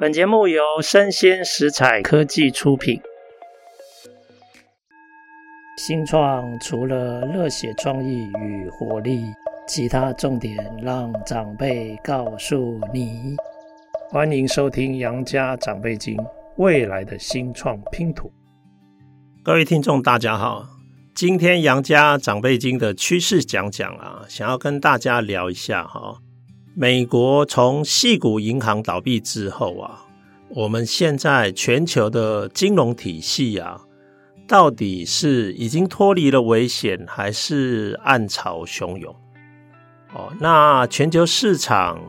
本节目由生鲜食采科技出品。新创除了热血创意与活力，其他重点让长辈告诉你。欢迎收听《杨家长辈经》，未来的新创拼图。各位听众，大家好，今天《杨家长辈经》的趋势讲讲啊，想要跟大家聊一下哈。美国从矽谷银行倒闭之后啊，我们现在全球的金融体系啊。到底是已经脱离了危险，还是暗潮汹涌？哦，那全球市场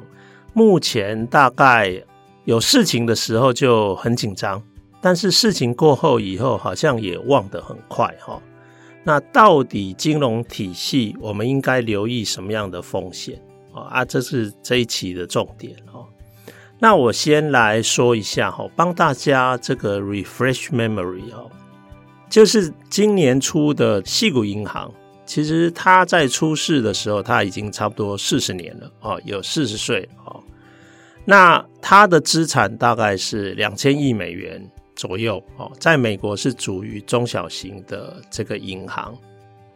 目前大概有事情的时候就很紧张，但是事情过后以后，好像也忘得很快哈。那到底金融体系我们应该留意什么样的风险哦啊？这是这一期的重点哦。那我先来说一下哈，帮大家这个 refresh memory 哦。就是今年初的矽谷银行，其实它在出事的时候，它已经差不多四十年了哦，有四十岁哦。那它的资产大概是两千亿美元左右哦，在美国是属于中小型的这个银行。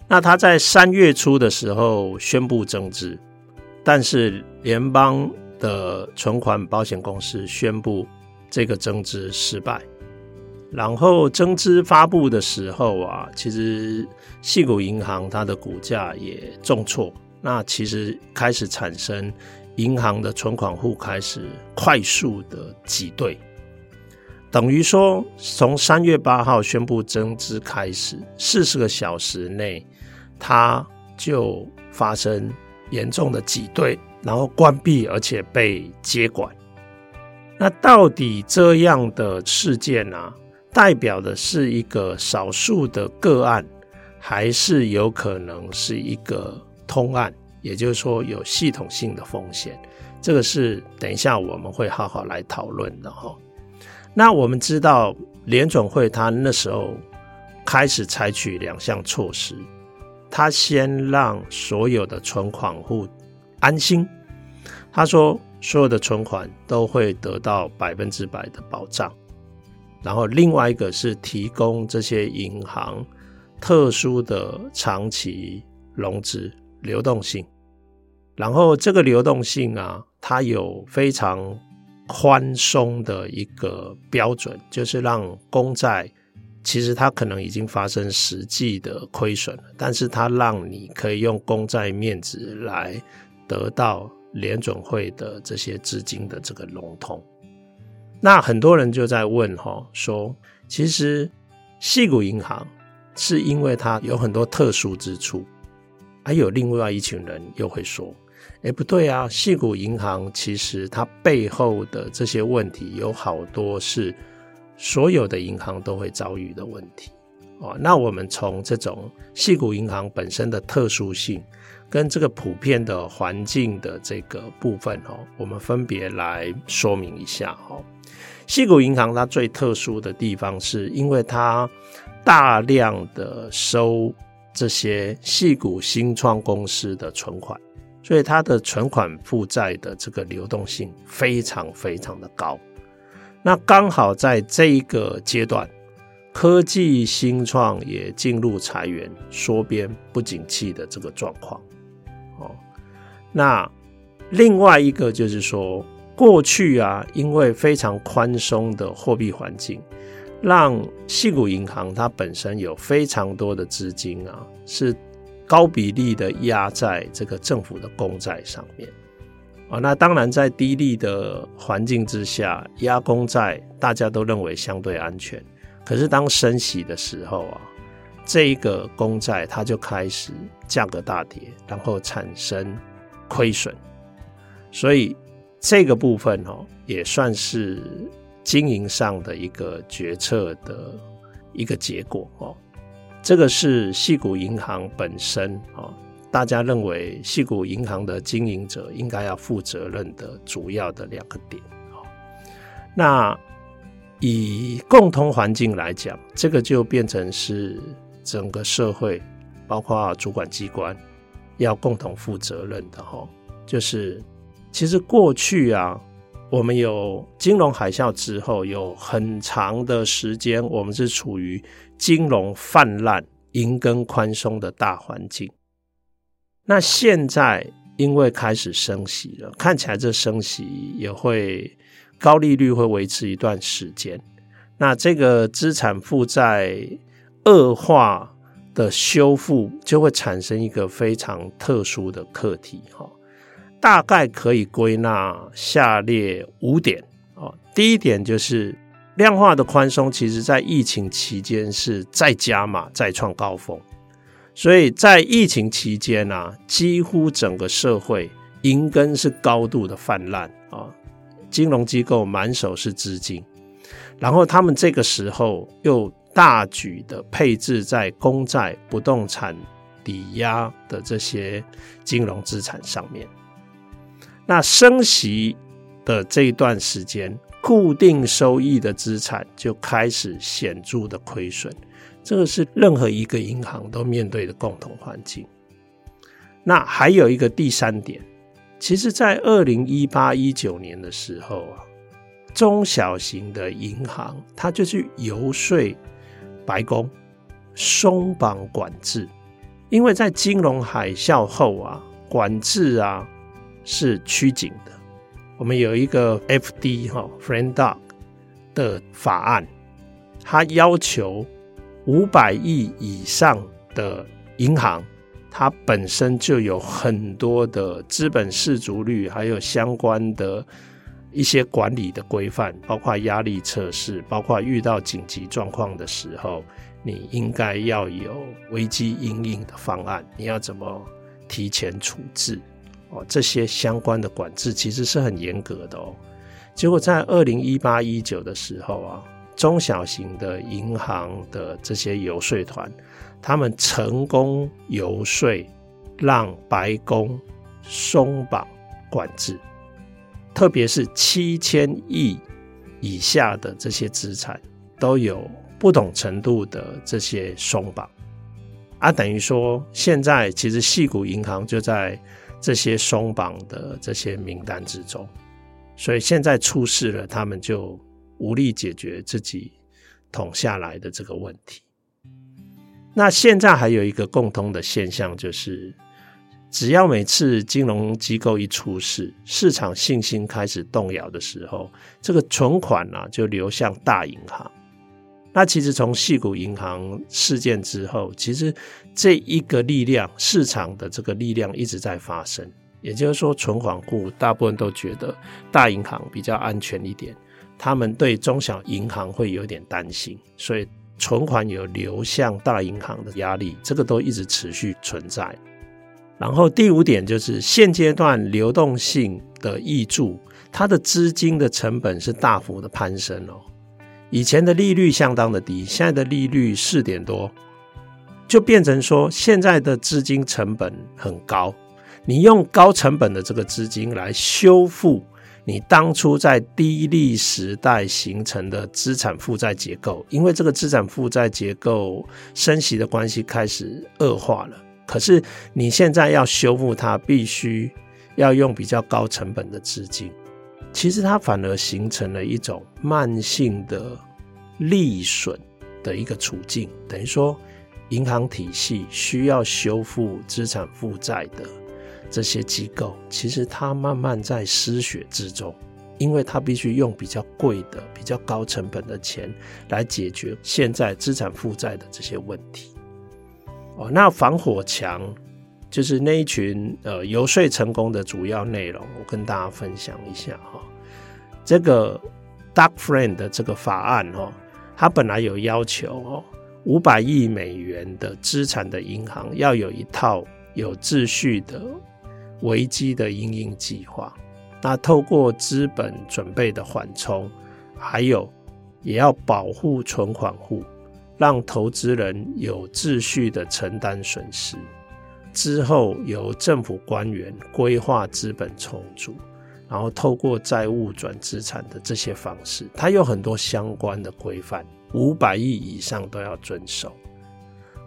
那它在三月初的时候宣布增资，但是联邦的存款保险公司宣布这个增资失败。然后增资发布的时候啊，其实矽谷银行它的股价也重挫，那其实开始产生银行的存款户开始快速的挤兑，等于说从三月八号宣布增资开始，四十个小时内它就发生严重的挤兑，然后关闭而且被接管。那到底这样的事件啊，代表的是一个少数的个案，还是有可能是一个通案？也就是说，有系统性的风险。这个是等一下我们会好好来讨论的哈。那我们知道，联准会他那时候开始采取两项措施，他先让所有的存款户安心，他说所有的存款都会得到百分之百的保障。然后另外一个是提供这些银行特殊的长期融资流动性，然后这个流动性啊，它有非常宽松的一个标准，就是让公债其实它可能已经发生实际的亏损了，但是它让你可以用公债面值来得到联准会的这些资金的这个融通。那很多人就在问哈，说其实细谷银行是因为它有很多特殊之处，还有另外一群人又会说，哎，不对啊，细谷银行其实它背后的这些问题有好多是所有的银行都会遭遇的问题哦。那我们从这种矽谷银行本身的特殊性跟这个普遍的环境的这个部分哦，我们分别来说明一下哈。矽谷银行它最特殊的地方，是因为它大量的收这些矽谷新创公司的存款，所以它的存款负债的这个流动性非常非常的高。那刚好在这一个阶段，科技新创也进入裁员、缩编、不景气的这个状况。哦，那另外一个就是说。过去啊，因为非常宽松的货币环境，让矽谷银行它本身有非常多的资金啊，是高比例的压在这个政府的公债上面啊。那当然，在低利的环境之下，压公债大家都认为相对安全。可是当升息的时候啊，这一个公债它就开始价格大跌，然后产生亏损，所以。这个部分哦，也算是经营上的一个决策的一个结果哦。这个是矽谷银行本身哦，大家认为矽谷银行的经营者应该要负责任的主要的两个点哦。那以共同环境来讲，这个就变成是整个社会，包括主管机关要共同负责任的哈，就是。其实过去啊，我们有金融海啸之后，有很长的时间，我们是处于金融泛滥、银根宽松的大环境。那现在因为开始升息了，看起来这升息也会高利率会维持一段时间。那这个资产负债恶化的修复，就会产生一个非常特殊的课题，哈。大概可以归纳下列五点哦。第一点就是量化的宽松，其实在疫情期间是再加码、再创高峰，所以在疫情期间啊，几乎整个社会银根是高度的泛滥啊，金融机构满手是资金，然后他们这个时候又大举的配置在公债、不动产抵押的这些金融资产上面。那升息的这一段时间，固定收益的资产就开始显著的亏损，这个是任何一个银行都面对的共同环境。那还有一个第三点，其实在二零一八一九年的时候啊，中小型的银行它就去游说白宫松绑管制，因为在金融海啸后啊，管制啊。是趋紧的。我们有一个 FD 哈 Frank Dodd 的法案，它要求五百亿以上的银行，它本身就有很多的资本适足率，还有相关的一些管理的规范，包括压力测试，包括遇到紧急状况的时候，你应该要有危机应应的方案，你要怎么提前处置？哦，这些相关的管制其实是很严格的哦。结果在二零一八一九的时候啊，中小型的银行的这些游说团，他们成功游说让白宫松绑管制，特别是七千亿以下的这些资产都有不同程度的这些松绑啊，等于说现在其实矽谷银行就在。这些松绑的这些名单之中，所以现在出事了，他们就无力解决自己捅下来的这个问题。那现在还有一个共通的现象，就是只要每次金融机构一出事，市场信心开始动摇的时候，这个存款呢、啊、就流向大银行。那其实从细谷银行事件之后，其实这一个力量，市场的这个力量一直在发生。也就是说，存款户大部分都觉得大银行比较安全一点，他们对中小银行会有点担心，所以存款有流向大银行的压力，这个都一直持续存在。然后第五点就是现阶段流动性的挹注，它的资金的成本是大幅的攀升哦。以前的利率相当的低，现在的利率四点多，就变成说现在的资金成本很高。你用高成本的这个资金来修复你当初在低利时代形成的资产负债结构，因为这个资产负债结构升息的关系开始恶化了。可是你现在要修复它，必须要用比较高成本的资金。其实它反而形成了一种慢性的利损的一个处境，等于说银行体系需要修复资产负债的这些机构，其实它慢慢在失血之中，因为它必须用比较贵的、比较高成本的钱来解决现在资产负债的这些问题。哦，那防火墙。就是那一群呃游说成功的主要内容，我跟大家分享一下哈。这个 Dodd-Frank 的这个法案哦，它本来有要求哦，五百亿美元的资产的银行要有一套有秩序的危机的因应计划。那透过资本准备的缓冲，还有也要保护存款户，让投资人有秩序的承担损失。之后由政府官员规划资本重组，然后透过债务转资产的这些方式，它有很多相关的规范，五百亿以上都要遵守。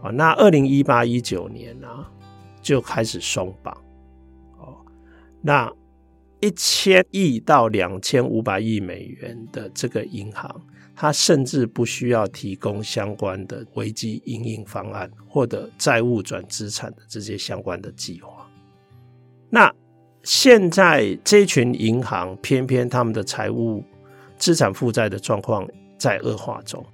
啊，那二零一八一九年啊就开始松绑，那一千亿到两千五百亿美元的这个银行，它甚至不需要提供相关的危机应应方案或者债务转资产的这些相关的计划。那现在这群银行偏偏他们的财务资产负债的状况在恶化中。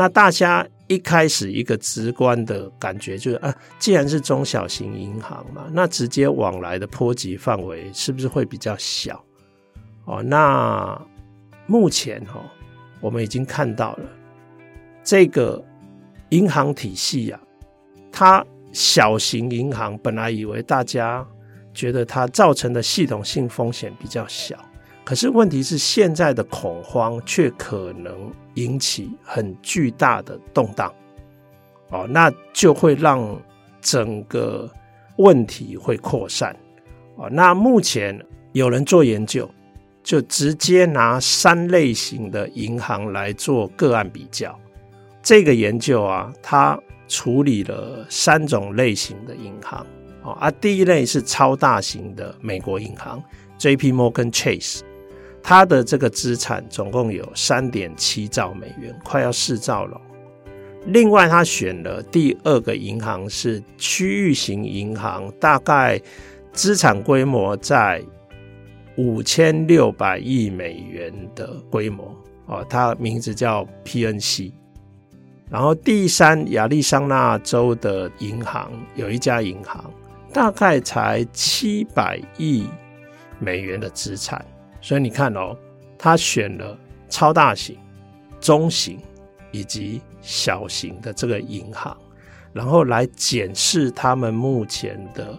那大家一开始一个直观的感觉就是啊，既然是中小型银行嘛，那直接往来的波及范围是不是会比较小？哦，那目前哈，我们已经看到了这个银行体系啊，它小型银行本来以为大家觉得它造成的系统性风险比较小。可是问题是，现在的恐慌却可能引起很巨大的动荡，哦，那就会让整个问题会扩散，哦，那目前有人做研究，就直接拿三类型的银行来做个案比较。这个研究啊，它处理了三种类型的银行，哦，啊，第一类是超大型的美国银行，J.P. Morgan Chase。他的这个资产总共有三点七兆美元，快要四兆了。另外，他选了第二个银行是区域型银行，大概资产规模在五千六百亿美元的规模哦，它名字叫 PNC。然后第三，亚利桑那州的银行有一家银行，大概才七百亿美元的资产。所以你看哦，他选了超大型、中型以及小型的这个银行，然后来检视他们目前的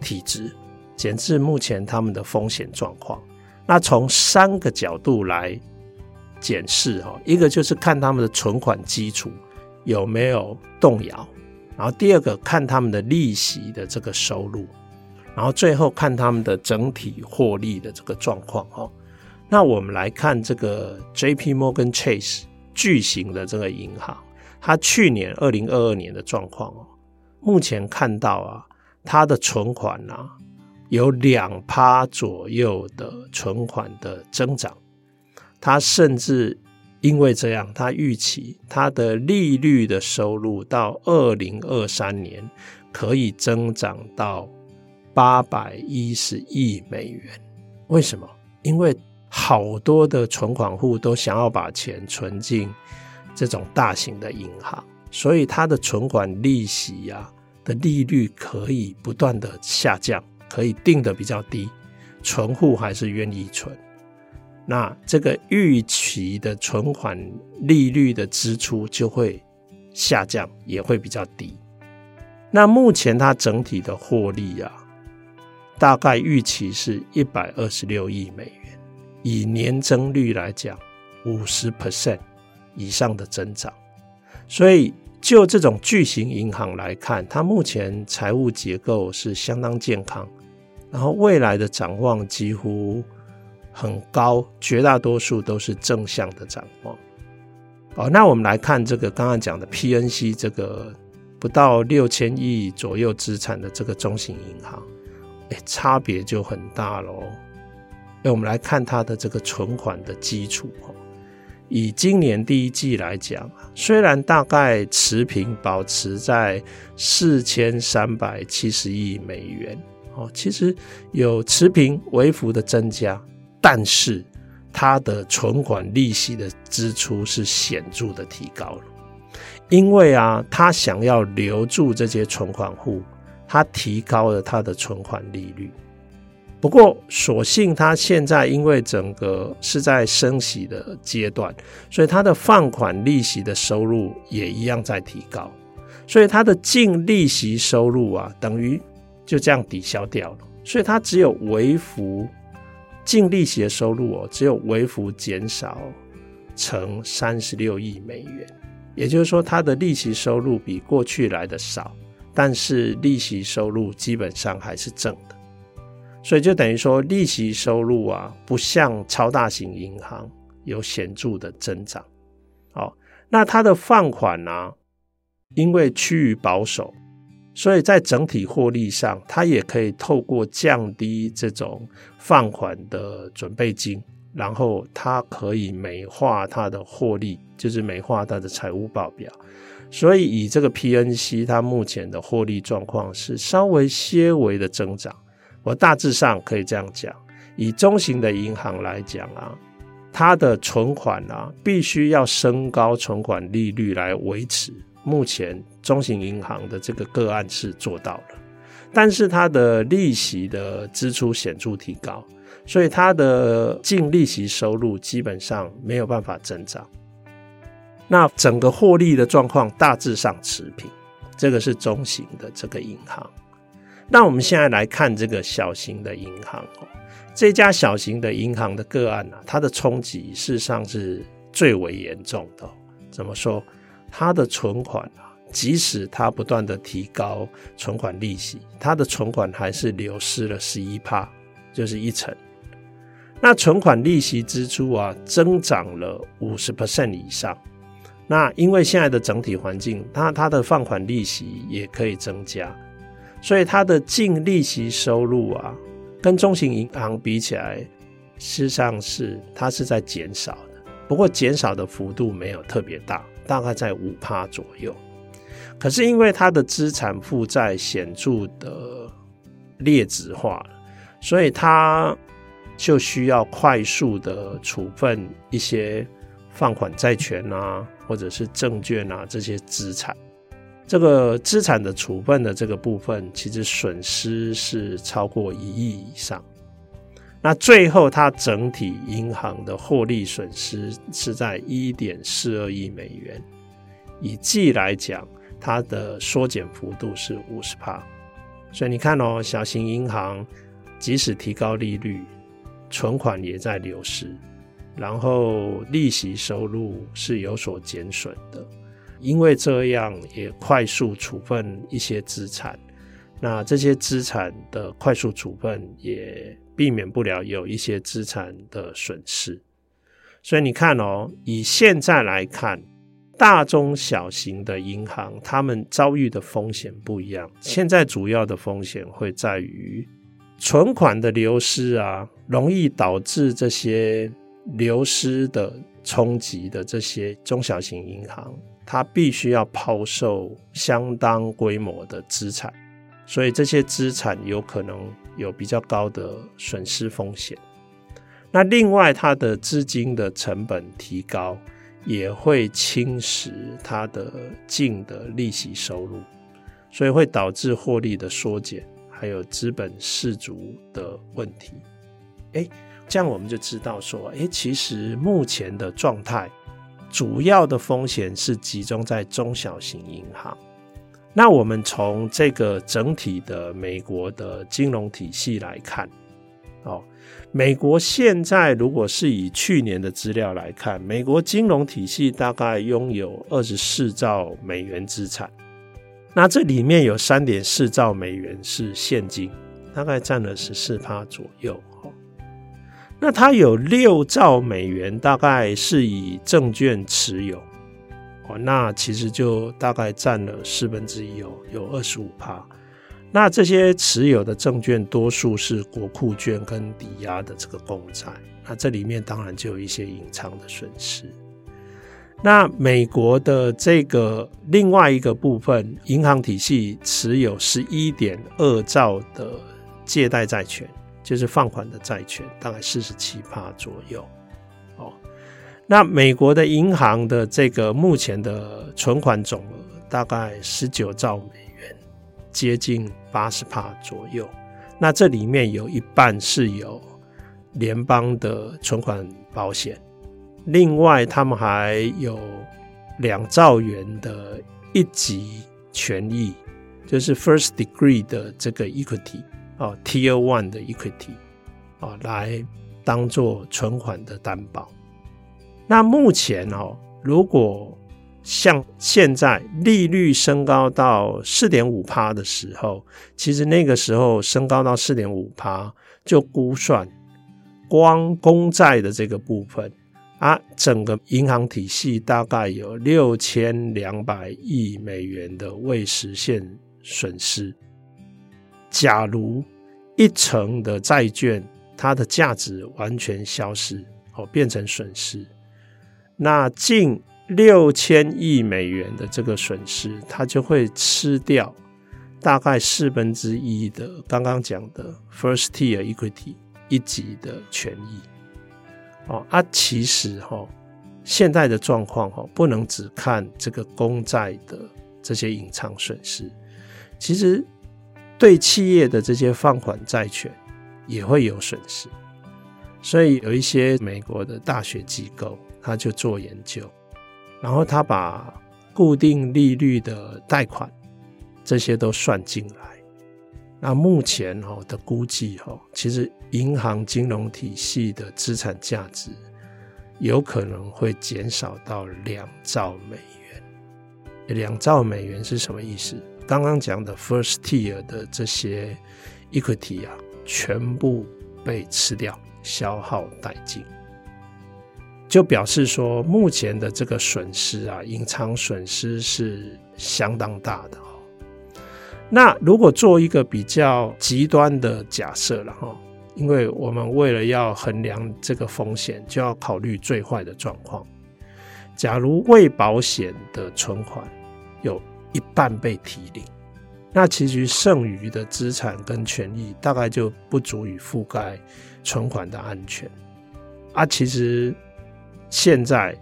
体质，检视目前他们的风险状况。那从三个角度来检视哈，一个就是看他们的存款基础有没有动摇，然后第二个看他们的利息的这个收入。然后最后看他们的整体获利的这个状况哈，那我们来看这个 J.P. Morgan Chase 巨型的这个银行，它去年二零二二年的状况哦，目前看到啊，它的存款啊有两趴左右的存款的增长，它甚至因为这样，它预期它的利率的收入到二零二三年可以增长到。八百一十亿美元，为什么？因为好多的存款户都想要把钱存进这种大型的银行，所以它的存款利息呀、啊、的利率可以不断的下降，可以定的比较低，存户还是愿意存。那这个预期的存款利率的支出就会下降，也会比较低。那目前它整体的获利啊。大概预期是一百二十六亿美元，以年增率来讲，五十 percent 以上的增长。所以，就这种巨型银行来看，它目前财务结构是相当健康，然后未来的展望几乎很高，绝大多数都是正向的展望。好，那我们来看这个刚刚讲的 PNC 这个不到六千亿左右资产的这个中型银行。欸、差别就很大喽。那我们来看它的这个存款的基础哈，以今年第一季来讲，虽然大概持平，保持在四千三百七十亿美元哦，其实有持平微幅的增加，但是它的存款利息的支出是显著的提高了，因为啊，他想要留住这些存款户。它提高了它的存款利率，不过所幸它现在因为整个是在升息的阶段，所以它的放款利息的收入也一样在提高，所以它的净利息收入啊，等于就这样抵消掉了，所以它只有微幅净利息的收入哦，只有微幅减少成三十六亿美元，也就是说它的利息收入比过去来的少。但是利息收入基本上还是正的，所以就等于说利息收入啊，不像超大型银行有显著的增长。好，那它的放款呢，因为趋于保守，所以在整体获利上，它也可以透过降低这种放款的准备金，然后它可以美化它的获利，就是美化它的财务报表。所以以这个 PNC 它目前的获利状况是稍微些微的增长。我大致上可以这样讲，以中型的银行来讲啊，它的存款啊必须要升高存款利率来维持。目前中型银行的这个个案是做到了，但是它的利息的支出显著提高，所以它的净利息收入基本上没有办法增长。那整个获利的状况大致上持平，这个是中型的这个银行。那我们现在来看这个小型的银行哦，这家小型的银行的个案啊，它的冲击事实上是最为严重的。怎么说？它的存款啊，即使它不断的提高存款利息，它的存款还是流失了十一趴，就是一成。那存款利息支出啊，增长了五十 percent 以上。那因为现在的整体环境，它它的放款利息也可以增加，所以它的净利息收入啊，跟中型银行比起来，事实上是它是在减少的。不过减少的幅度没有特别大。大概在五趴左右，可是因为它的资产负债显著的劣质化，所以它就需要快速的处分一些放款债权啊，或者是证券啊这些资产。这个资产的处分的这个部分，其实损失是超过一亿以上。那最后，它整体银行的获利损失是在一点四二亿美元。以季来讲，它的缩减幅度是五十帕。所以你看哦，小型银行即使提高利率，存款也在流失，然后利息收入是有所减损的。因为这样，也快速处分一些资产。那这些资产的快速处分也避免不了有一些资产的损失，所以你看哦，以现在来看，大中小型的银行，他们遭遇的风险不一样。现在主要的风险会在于存款的流失啊，容易导致这些流失的冲击的这些中小型银行，它必须要抛售相当规模的资产。所以这些资产有可能有比较高的损失风险。那另外，它的资金的成本提高，也会侵蚀它的净的利息收入，所以会导致获利的缩减，还有资本适足的问题。哎，这样我们就知道说，哎，其实目前的状态，主要的风险是集中在中小型银行。那我们从这个整体的美国的金融体系来看，哦，美国现在如果是以去年的资料来看，美国金融体系大概拥有二十四兆美元资产，那这里面有三点四兆美元是现金，大概占了十四趴左右。那它有六兆美元大概是以证券持有哦。那其实就大概占了四分之一哦，有二十五趴。那这些持有的证券多数是国库券跟抵押的这个公债，那这里面当然就有一些隐藏的损失。那美国的这个另外一个部分，银行体系持有十一点二兆的借贷债权，就是放款的债权，大概四十七趴左右。哦那美国的银行的这个目前的存款总额大概十九兆美元，接近八十趴左右。那这里面有一半是有联邦的存款保险，另外他们还有两兆元的一级权益，就是 first degree 的这个 equity 啊，tier one 的 equity 啊，来当做存款的担保。那目前哦，如果像现在利率升高到四点五趴的时候，其实那个时候升高到四点五趴，就估算光公债的这个部分啊，整个银行体系大概有六千两百亿美元的未实现损失。假如一成的债券它的价值完全消失，哦，变成损失，那近六千亿美元的这个损失，它就会吃掉大概四分之一的刚刚讲的 first tier equity 一级的权益。哦，啊，其实哈，现在的状况哈，不能只看这个公债的这些隐藏损失，其实。对企业的这些放款债权也会有损失，所以有一些美国的大学机构，他就做研究，然后他把固定利率的贷款这些都算进来。那目前哈的估计哈，其实银行金融体系的资产价值有可能会减少到两兆美元。两兆美元是什么意思？刚刚讲的 first tier 的这些 equity 啊，全部被吃掉、消耗殆尽，就表示说，目前的这个损失啊，隐藏损失是相当大的哦。那如果做一个比较极端的假设了哈，因为我们为了要衡量这个风险，就要考虑最坏的状况。假如未保险的存款一半被提领，那其实剩余的资产跟权益大概就不足以覆盖存款的安全。啊，其实现在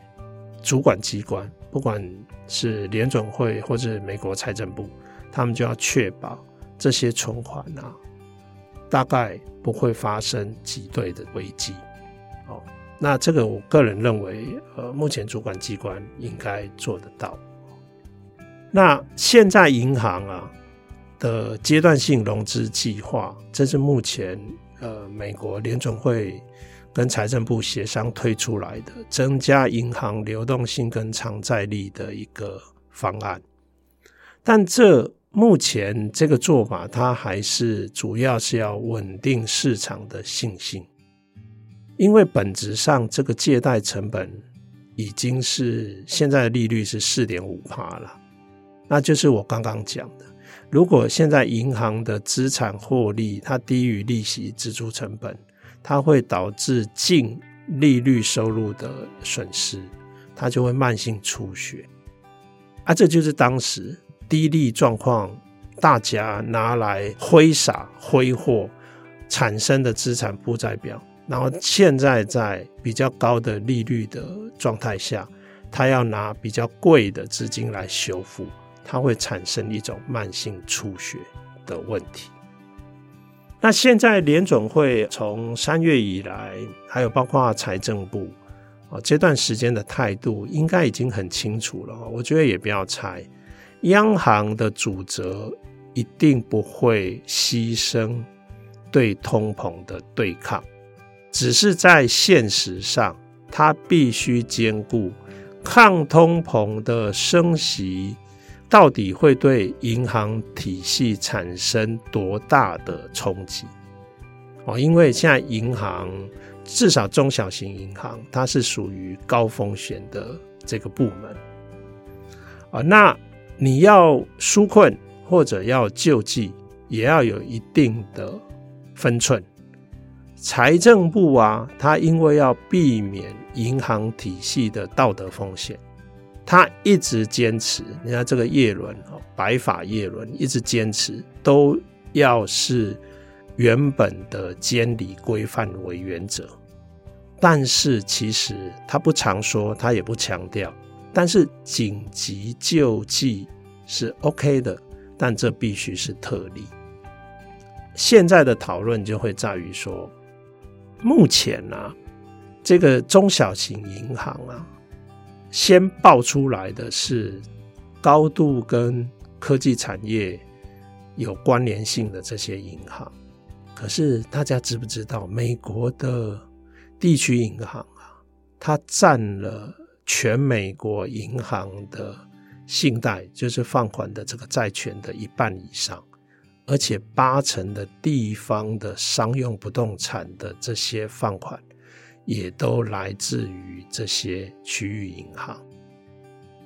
主管机关，不管是联准会或者美国财政部，他们就要确保这些存款啊，大概不会发生挤兑的危机。哦，那这个我个人认为，呃，目前主管机关应该做得到。那现在银行啊的阶段性融资计划，这是目前呃美国联总会跟财政部协商推出来的，增加银行流动性跟偿债力的一个方案。但这目前这个做法，它还是主要是要稳定市场的信心，因为本质上这个借贷成本已经是现在的利率是四点五趴了。那就是我刚刚讲的，如果现在银行的资产获利它低于利息支出成本，它会导致净利率收入的损失，它就会慢性出血。啊，这就是当时低利状况大家拿来挥洒挥霍产生的资产负债表，然后现在在比较高的利率的状态下，它要拿比较贵的资金来修复。它会产生一种慢性出血的问题。那现在联总会从三月以来，还有包括财政部啊，这段时间的态度应该已经很清楚了。我觉得也不要猜，央行的主责一定不会牺牲对通膨的对抗，只是在现实上，它必须兼顾抗通膨的升息。到底会对银行体系产生多大的冲击？哦，因为现在银行至少中小型银行，它是属于高风险的这个部门啊。那你要纾困或者要救济，也要有一定的分寸。财政部啊，它因为要避免银行体系的道德风险。他一直坚持，你看这个叶伦哦，白发叶伦一直坚持都要是原本的监理规范为原则，但是其实他不常说，他也不强调，但是紧急救济是 OK 的，但这必须是特例。现在的讨论就会在于说，目前啊，这个中小型银行啊。先爆出来的是高度跟科技产业有关联性的这些银行，可是大家知不知道，美国的地区银行啊，它占了全美国银行的信贷，就是放款的这个债权的一半以上，而且八成的地方的商用不动产的这些放款。也都来自于这些区域银行。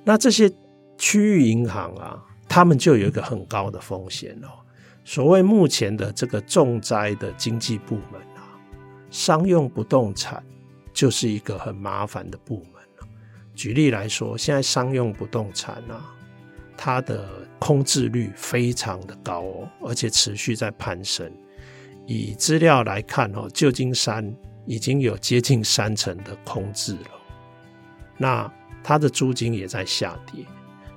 那这些区域银行啊，他们就有一个很高的风险哦。所谓目前的这个重灾的经济部门啊，商用不动产就是一个很麻烦的部门。举例来说，现在商用不动产啊，它的空置率非常的高哦，而且持续在攀升。以资料来看哦，旧金山已经有接近三成的空置了，那它的租金也在下跌，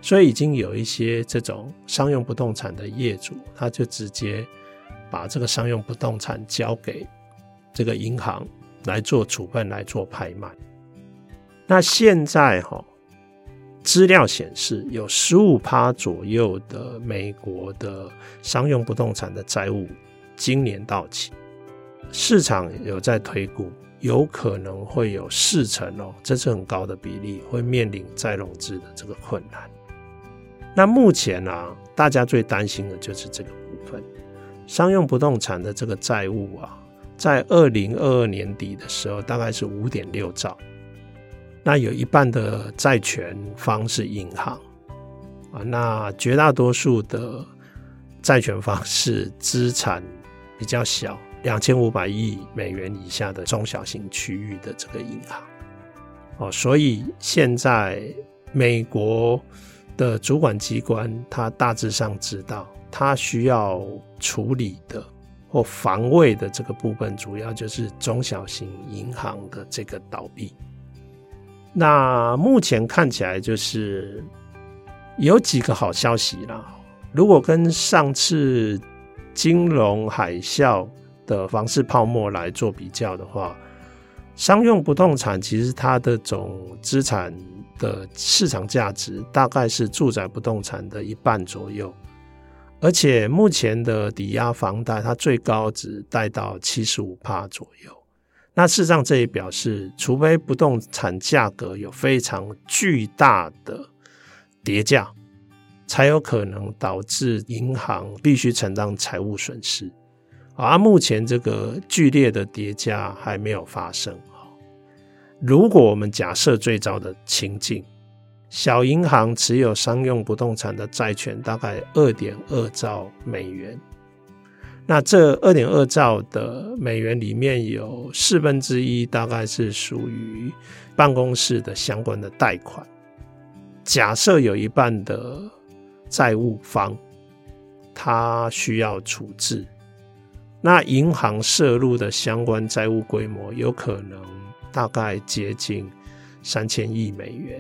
所以已经有一些这种商用不动产的业主，他就直接把这个商用不动产交给这个银行来做处分，来做拍卖。那现在哈，资料显示有十五趴左右的美国的商用不动产的债务。今年到期，市场有在推估，有可能会有四成哦，这是很高的比例，会面临再融资的这个困难。那目前呢、啊，大家最担心的就是这个部分，商用不动产的这个债务啊，在二零二二年底的时候，大概是五点六兆，那有一半的债权方是银行啊，那绝大多数的债权方是资产。比较小，两千五百亿美元以下的中小型区域的这个银行，哦，所以现在美国的主管机关，他大致上知道，他需要处理的或防卫的这个部分，主要就是中小型银行的这个倒闭。那目前看起来，就是有几个好消息啦。如果跟上次，金融海啸的房市泡沫来做比较的话，商用不动产其实它的总资产的市场价值大概是住宅不动产的一半左右，而且目前的抵押房贷它最高只贷到七十五趴左右。那事实上这也表示，除非不动产价格有非常巨大的跌价。才有可能导致银行必须承担财务损失，而目前这个剧烈的跌价还没有发生。如果我们假设最糟的情境，小银行持有商用不动产的债权大概二点二兆美元，那这二点二兆的美元里面有四分之一大概是属于办公室的相关的贷款，假设有一半的。债务方他需要处置，那银行涉入的相关债务规模有可能大概接近三千亿美元。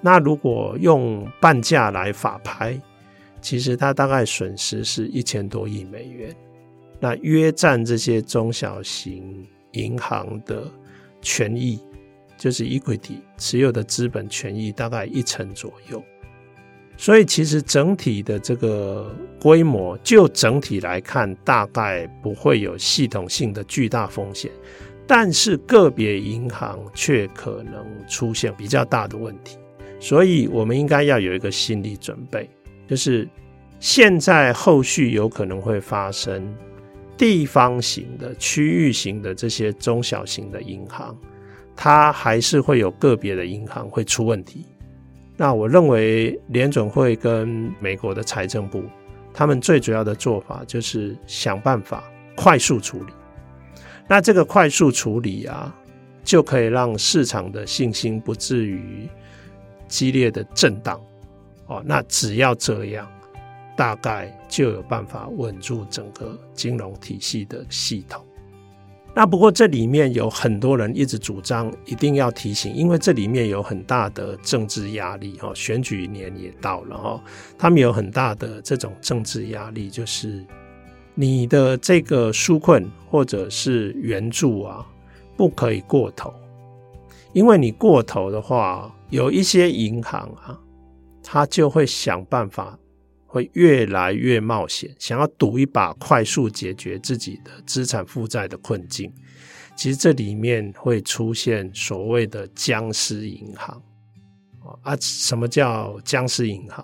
那如果用半价来法拍，其实它大概损失是一千多亿美元，那约占这些中小型银行的权益，就是 equity 持有的资本权益大概一成左右。所以，其实整体的这个规模，就整体来看，大概不会有系统性的巨大风险，但是个别银行却可能出现比较大的问题。所以，我们应该要有一个心理准备，就是现在后续有可能会发生地方型的、区域型的这些中小型的银行，它还是会有个别的银行会出问题。那我认为联准会跟美国的财政部，他们最主要的做法就是想办法快速处理。那这个快速处理啊，就可以让市场的信心不至于激烈的震荡。哦，那只要这样，大概就有办法稳住整个金融体系的系统。那不过这里面有很多人一直主张一定要提醒，因为这里面有很大的政治压力哈，选举年也到了哈，他们有很大的这种政治压力，就是你的这个纾困或者是援助啊，不可以过头，因为你过头的话，有一些银行啊，他就会想办法。会越来越冒险，想要赌一把，快速解决自己的资产负债的困境。其实这里面会出现所谓的僵尸银行啊！什么叫僵尸银行？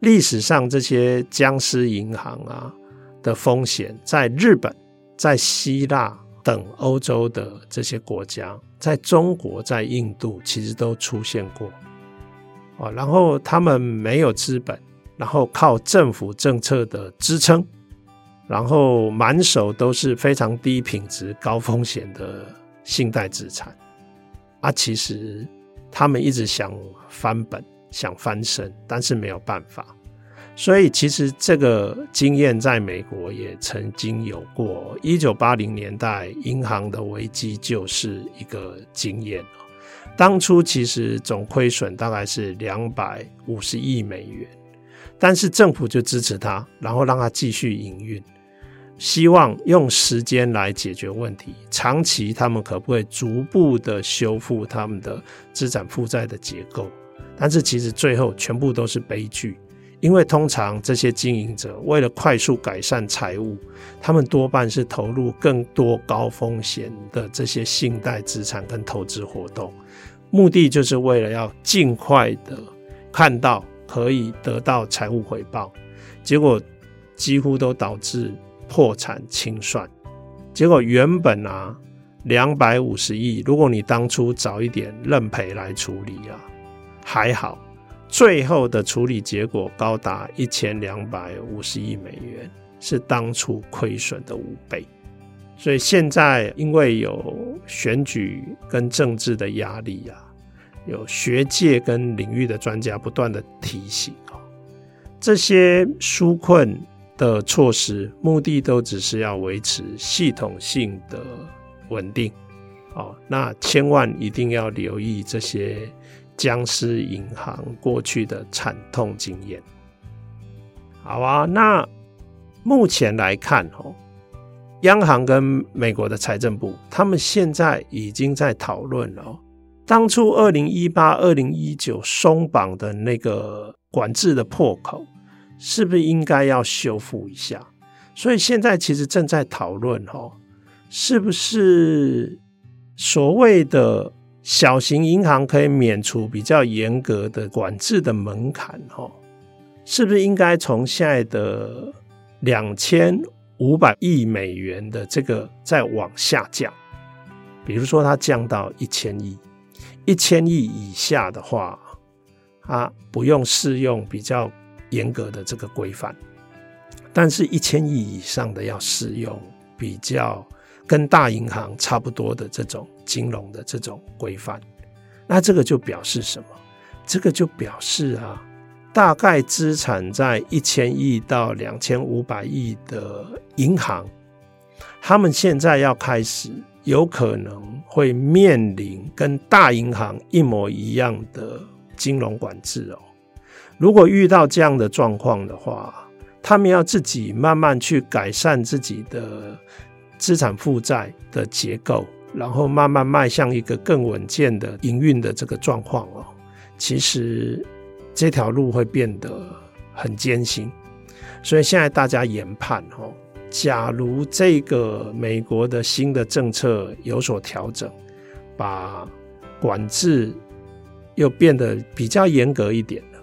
历史上这些僵尸银行啊的风险，在日本、在希腊等欧洲的这些国家，在中国、在印度，其实都出现过。然后他们没有资本。然后靠政府政策的支撑，然后满手都是非常低品质、高风险的信贷资产。啊，其实他们一直想翻本、想翻身，但是没有办法。所以，其实这个经验在美国也曾经有过。一九八零年代银行的危机就是一个经验。当初其实总亏损大概是两百五十亿美元，但是政府就支持他，然后让他继续营运。希望用时间来解决问题，长期他们可不可以逐步的修复他们的资产负债的结构？但是其实最后全部都是悲剧，因为通常这些经营者为了快速改善财务，他们多半是投入更多高风险的这些信贷资产跟投资活动，目的就是为了要尽快的看到可以得到财务回报，结果几乎都导致。破产清算，结果原本啊两百五十亿，如果你当初早一点认赔来处理啊，还好，最后的处理结果高达一千两百五十亿美元，是当初亏损的五倍。所以现在因为有选举跟政治的压力啊，有学界跟领域的专家不断的提醒啊，这些纾困。的措施目的都只是要维持系统性的稳定，哦，那千万一定要留意这些僵尸银行过去的惨痛经验。好啊，那目前来看，哦，央行跟美国的财政部，他们现在已经在讨论了，当初二零一八、二零一九松绑的那个管制的破口。是不是应该要修复一下？所以现在其实正在讨论哈，是不是所谓的小型银行可以免除比较严格的管制的门槛哈？是不是应该从现在的两千五百亿美元的这个再往下降？比如说它降到一千亿，一千亿以下的话，它不用适用比较。严格的这个规范，但是一千亿以上的要适用比较跟大银行差不多的这种金融的这种规范，那这个就表示什么？这个就表示啊，大概资产在一千亿到两千五百亿的银行，他们现在要开始有可能会面临跟大银行一模一样的金融管制哦。如果遇到这样的状况的话，他们要自己慢慢去改善自己的资产负债的结构，然后慢慢迈向一个更稳健的营运的这个状况哦。其实这条路会变得很艰辛，所以现在大家研判哦，假如这个美国的新的政策有所调整，把管制又变得比较严格一点了。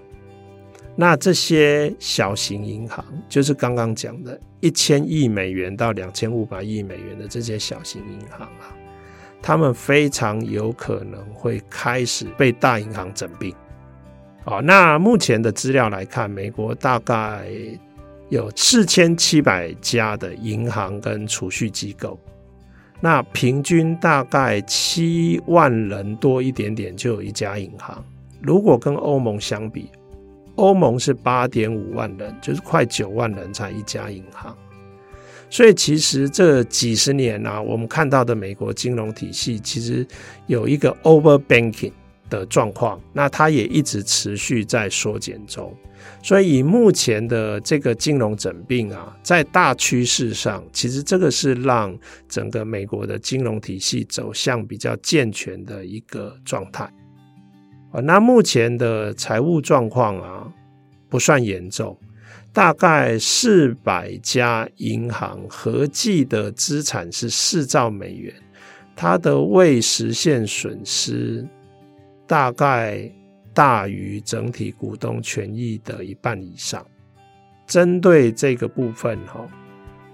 那这些小型银行，就是刚刚讲的一千亿美元到两千五百亿美元的这些小型银行啊，他们非常有可能会开始被大银行整并。好，那目前的资料来看，美国大概有四千七百家的银行跟储蓄机构，那平均大概七万人多一点点就有一家银行。如果跟欧盟相比，欧盟是八点五万人，就是快九万人才一家银行，所以其实这几十年啊，我们看到的美国金融体系其实有一个 over banking 的状况，那它也一直持续在缩减中。所以以目前的这个金融整并啊，在大趋势上，其实这个是让整个美国的金融体系走向比较健全的一个状态。啊，那目前的财务状况啊，不算严重，大概四百家银行合计的资产是四兆美元，它的未实现损失大概大于整体股东权益的一半以上。针对这个部分哈，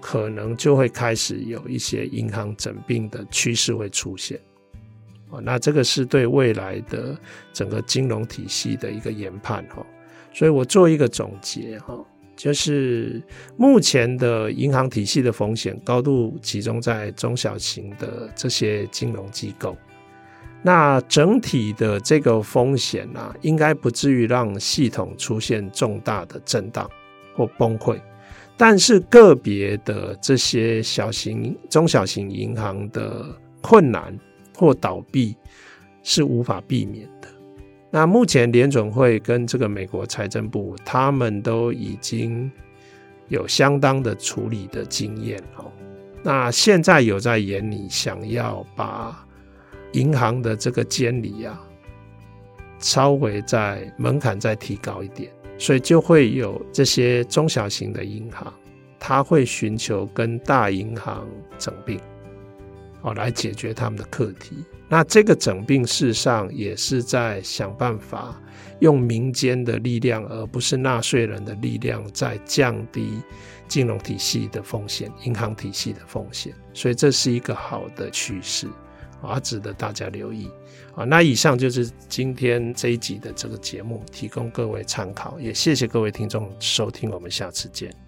可能就会开始有一些银行整并的趋势会出现。哦那这个是对未来的整个金融体系的一个研判哈，所以我做一个总结哈，就是目前的银行体系的风险高度集中在中小型的这些金融机构。那整体的这个风险啊，应该不至于让系统出现重大的震荡或崩溃。但是个别的这些小型、中小型银行的困难或倒闭是无法避免的。那目前联准会跟这个美国财政部，他们都已经有相当的处理的经验哦。那现在有在眼里，想要把银行的这个监理啊，稍微在门槛再提高一点。所以就会有这些中小型的银行，它会寻求跟大银行整并，哦，来解决他们的课题。那这个整并事实上也是在想办法用民间的力量，而不是纳税人的力量，在降低金融体系的风险、银行体系的风险。所以这是一个好的趋势。啊，值得大家留意啊！那以上就是今天这一集的这个节目，提供各位参考，也谢谢各位听众收听，我们下次见。